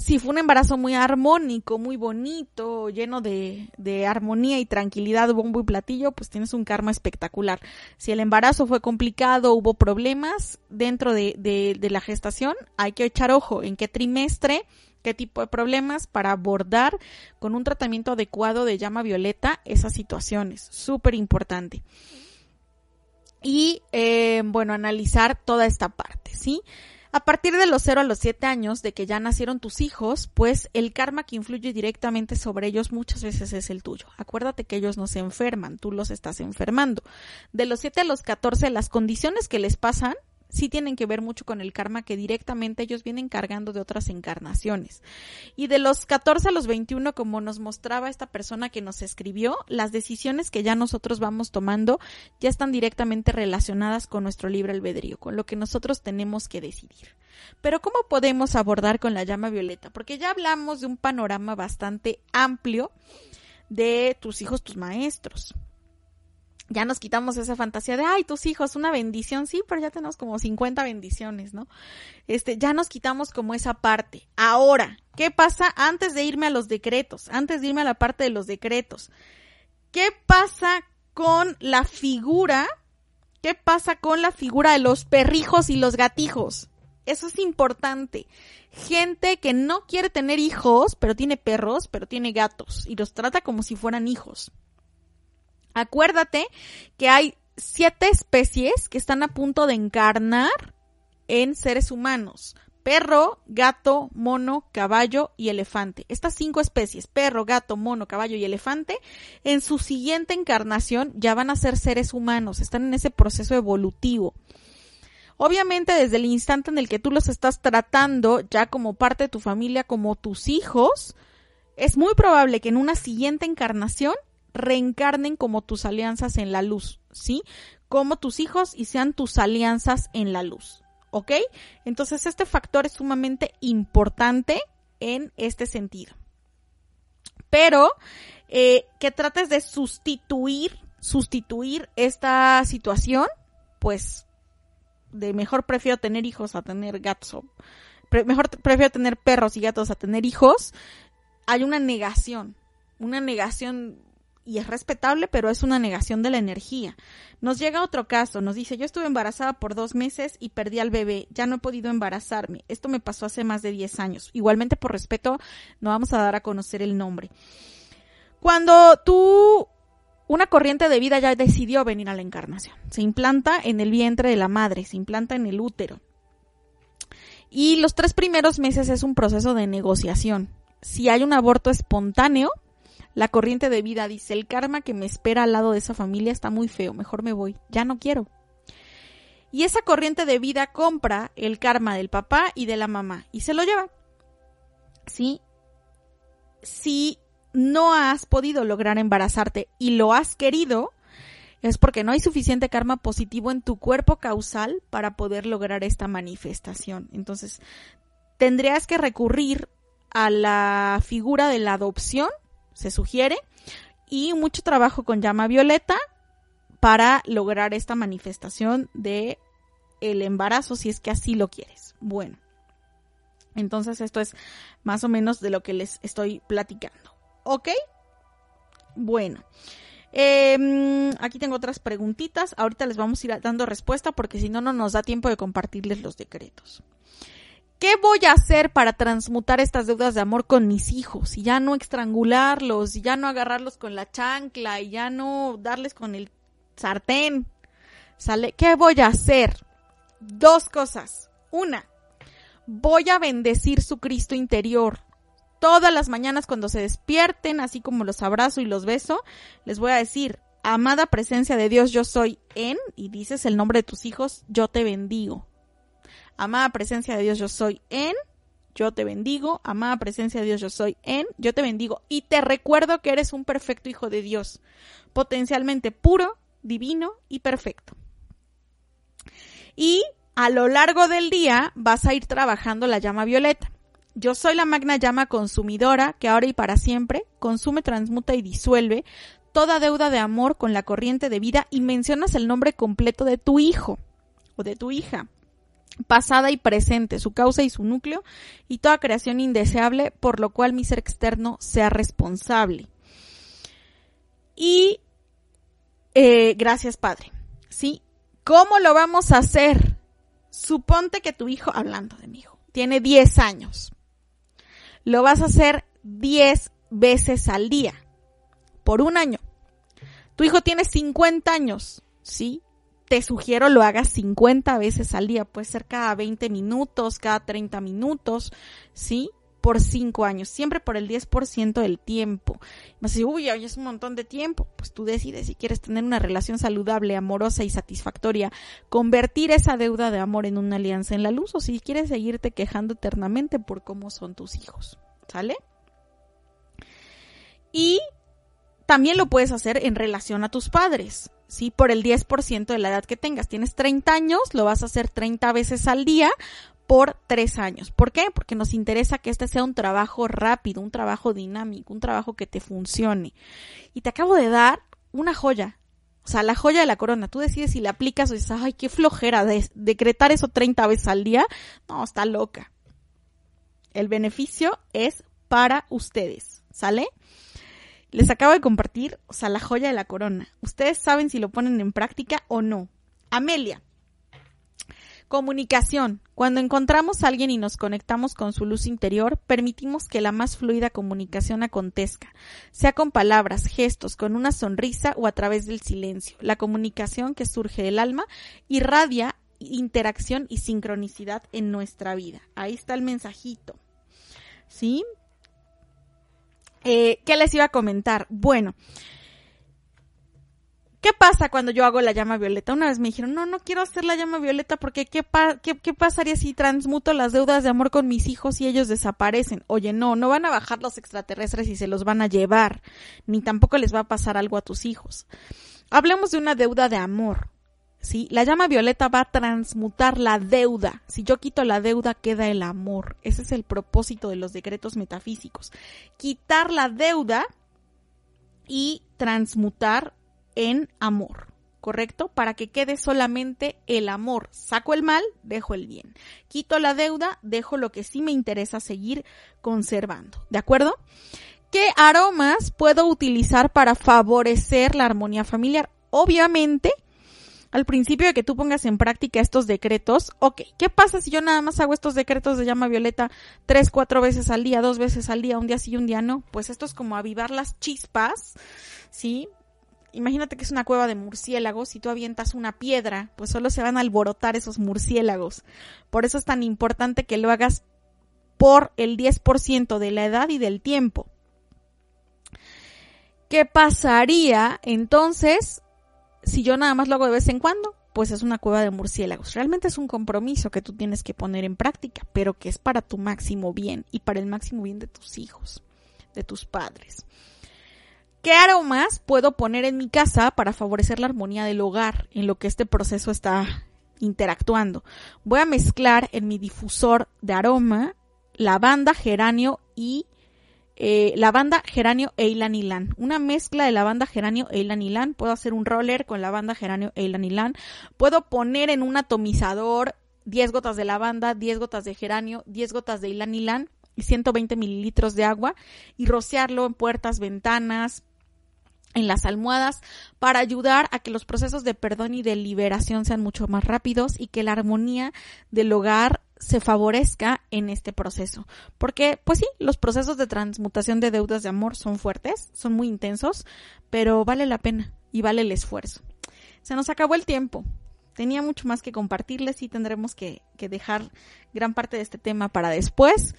si fue un embarazo muy armónico, muy bonito, lleno de, de, armonía y tranquilidad, bombo y platillo, pues tienes un karma espectacular. Si el embarazo fue complicado, hubo problemas dentro de, de, de la gestación, hay que echar ojo en qué trimestre, qué tipo de problemas para abordar con un tratamiento adecuado de llama violeta esas situaciones. Súper importante. Y, eh, bueno, analizar toda esta parte, ¿sí? A partir de los 0 a los 7 años de que ya nacieron tus hijos, pues el karma que influye directamente sobre ellos muchas veces es el tuyo. Acuérdate que ellos no se enferman, tú los estás enfermando. De los 7 a los 14, las condiciones que les pasan sí tienen que ver mucho con el karma que directamente ellos vienen cargando de otras encarnaciones. Y de los 14 a los 21, como nos mostraba esta persona que nos escribió, las decisiones que ya nosotros vamos tomando ya están directamente relacionadas con nuestro libre albedrío, con lo que nosotros tenemos que decidir. Pero ¿cómo podemos abordar con la llama violeta? Porque ya hablamos de un panorama bastante amplio de tus hijos, tus maestros ya nos quitamos esa fantasía de, ay, tus hijos, una bendición, sí, pero ya tenemos como 50 bendiciones, ¿no? Este, ya nos quitamos como esa parte. Ahora, ¿qué pasa antes de irme a los decretos? Antes de irme a la parte de los decretos. ¿Qué pasa con la figura? ¿Qué pasa con la figura de los perrijos y los gatijos? Eso es importante. Gente que no quiere tener hijos, pero tiene perros, pero tiene gatos y los trata como si fueran hijos. Acuérdate que hay siete especies que están a punto de encarnar en seres humanos. Perro, gato, mono, caballo y elefante. Estas cinco especies, perro, gato, mono, caballo y elefante, en su siguiente encarnación ya van a ser seres humanos, están en ese proceso evolutivo. Obviamente desde el instante en el que tú los estás tratando ya como parte de tu familia, como tus hijos, es muy probable que en una siguiente encarnación reencarnen como tus alianzas en la luz, ¿sí? Como tus hijos y sean tus alianzas en la luz, ¿ok? Entonces este factor es sumamente importante en este sentido. Pero eh, que trates de sustituir, sustituir esta situación, pues de mejor prefiero tener hijos a tener gatos, mejor prefiero tener perros y gatos a tener hijos, hay una negación, una negación y es respetable, pero es una negación de la energía. Nos llega otro caso, nos dice, yo estuve embarazada por dos meses y perdí al bebé, ya no he podido embarazarme. Esto me pasó hace más de 10 años. Igualmente, por respeto, no vamos a dar a conocer el nombre. Cuando tú, una corriente de vida ya decidió venir a la encarnación, se implanta en el vientre de la madre, se implanta en el útero. Y los tres primeros meses es un proceso de negociación. Si hay un aborto espontáneo, la corriente de vida dice, el karma que me espera al lado de esa familia está muy feo, mejor me voy, ya no quiero. Y esa corriente de vida compra el karma del papá y de la mamá y se lo lleva. ¿Sí? Si no has podido lograr embarazarte y lo has querido, es porque no hay suficiente karma positivo en tu cuerpo causal para poder lograr esta manifestación. Entonces, tendrías que recurrir a la figura de la adopción se sugiere, y mucho trabajo con llama violeta para lograr esta manifestación de el embarazo si es que así lo quieres. Bueno, entonces esto es más o menos de lo que les estoy platicando. ¿Ok? Bueno. Eh, aquí tengo otras preguntitas. Ahorita les vamos a ir dando respuesta porque si no, no nos da tiempo de compartirles los decretos. ¿Qué voy a hacer para transmutar estas deudas de amor con mis hijos? Y ya no estrangularlos, y ya no agarrarlos con la chancla, y ya no darles con el sartén. ¿Sale? ¿Qué voy a hacer? Dos cosas. Una, voy a bendecir su Cristo interior. Todas las mañanas cuando se despierten, así como los abrazo y los beso, les voy a decir, amada presencia de Dios, yo soy en, y dices el nombre de tus hijos, yo te bendigo amada presencia de Dios yo soy en, yo te bendigo, amada presencia de Dios, yo soy en, yo te bendigo y te recuerdo que eres un perfecto hijo de Dios, potencialmente puro, divino y perfecto. Y a lo largo del día vas a ir trabajando la llama violeta. Yo soy la magna llama consumidora que ahora y para siempre consume, transmuta y disuelve toda deuda de amor con la corriente de vida y mencionas el nombre completo de tu hijo o de tu hija pasada y presente, su causa y su núcleo, y toda creación indeseable por lo cual mi ser externo sea responsable. Y eh, gracias, Padre. ¿Sí? ¿Cómo lo vamos a hacer? Suponte que tu hijo, hablando de mi hijo, tiene 10 años. Lo vas a hacer 10 veces al día, por un año. Tu hijo tiene 50 años, ¿sí? Te sugiero lo hagas 50 veces al día, puede ser cada 20 minutos, cada 30 minutos, ¿sí? Por 5 años, siempre por el 10% del tiempo. Me dice, uy, hoy es un montón de tiempo. Pues tú decides si quieres tener una relación saludable, amorosa y satisfactoria, convertir esa deuda de amor en una alianza en la luz o si quieres seguirte quejando eternamente por cómo son tus hijos. ¿Sale? Y también lo puedes hacer en relación a tus padres. ¿sí? Por el 10% de la edad que tengas. Tienes 30 años, lo vas a hacer 30 veces al día por 3 años. ¿Por qué? Porque nos interesa que este sea un trabajo rápido, un trabajo dinámico, un trabajo que te funcione. Y te acabo de dar una joya. O sea, la joya de la corona. Tú decides si la aplicas o dices, ay, qué flojera de decretar eso 30 veces al día. No, está loca. El beneficio es para ustedes. ¿Sale? Les acabo de compartir, o sea, la joya de la corona. Ustedes saben si lo ponen en práctica o no. Amelia. Comunicación. Cuando encontramos a alguien y nos conectamos con su luz interior, permitimos que la más fluida comunicación acontezca, sea con palabras, gestos, con una sonrisa o a través del silencio. La comunicación que surge del alma irradia interacción y sincronicidad en nuestra vida. Ahí está el mensajito. ¿Sí? Eh, ¿Qué les iba a comentar? Bueno, ¿qué pasa cuando yo hago la llama violeta? Una vez me dijeron, no, no quiero hacer la llama violeta porque ¿qué, qué, pasaría si transmuto las deudas de amor con mis hijos y ellos desaparecen? Oye, no, no van a bajar los extraterrestres y se los van a llevar, ni tampoco les va a pasar algo a tus hijos. Hablemos de una deuda de amor. ¿Sí? La llama violeta va a transmutar la deuda. Si yo quito la deuda, queda el amor. Ese es el propósito de los decretos metafísicos. Quitar la deuda y transmutar en amor. ¿Correcto? Para que quede solamente el amor. Saco el mal, dejo el bien. Quito la deuda, dejo lo que sí me interesa seguir conservando. ¿De acuerdo? ¿Qué aromas puedo utilizar para favorecer la armonía familiar? Obviamente, al principio de que tú pongas en práctica estos decretos, ok, ¿qué pasa si yo nada más hago estos decretos de llama violeta tres, cuatro veces al día, dos veces al día, un día sí y un día no? Pues esto es como avivar las chispas, ¿sí? Imagínate que es una cueva de murciélagos y tú avientas una piedra, pues solo se van a alborotar esos murciélagos. Por eso es tan importante que lo hagas por el 10% de la edad y del tiempo. ¿Qué pasaría entonces si yo nada más lo hago de vez en cuando, pues es una cueva de murciélagos. Realmente es un compromiso que tú tienes que poner en práctica, pero que es para tu máximo bien y para el máximo bien de tus hijos, de tus padres. ¿Qué aromas puedo poner en mi casa para favorecer la armonía del hogar en lo que este proceso está interactuando? Voy a mezclar en mi difusor de aroma lavanda, geranio y eh, lavanda, geranio e ilan Una mezcla de lavanda, geranio e ilan Puedo hacer un roller con lavanda, geranio e ilan Puedo poner en un atomizador 10 gotas de lavanda, 10 gotas de geranio, 10 gotas de ilan y 120 mililitros de agua y rociarlo en puertas, ventanas, en las almohadas para ayudar a que los procesos de perdón y de liberación sean mucho más rápidos y que la armonía del hogar se favorezca en este proceso. Porque, pues sí, los procesos de transmutación de deudas de amor son fuertes, son muy intensos, pero vale la pena y vale el esfuerzo. Se nos acabó el tiempo. Tenía mucho más que compartirles y tendremos que, que dejar gran parte de este tema para después.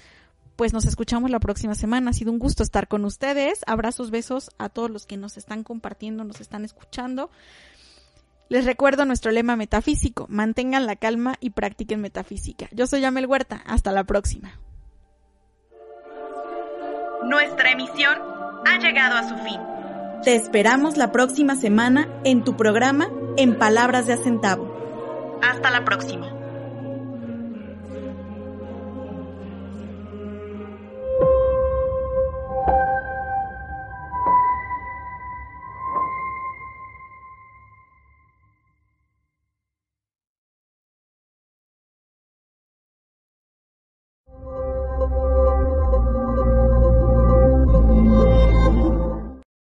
Pues nos escuchamos la próxima semana. Ha sido un gusto estar con ustedes. Abrazos, besos a todos los que nos están compartiendo, nos están escuchando. Les recuerdo nuestro lema metafísico, mantengan la calma y practiquen metafísica. Yo soy Yamel Huerta, hasta la próxima. Nuestra emisión ha llegado a su fin. Te esperamos la próxima semana en tu programa En Palabras de Acentavo. Hasta la próxima.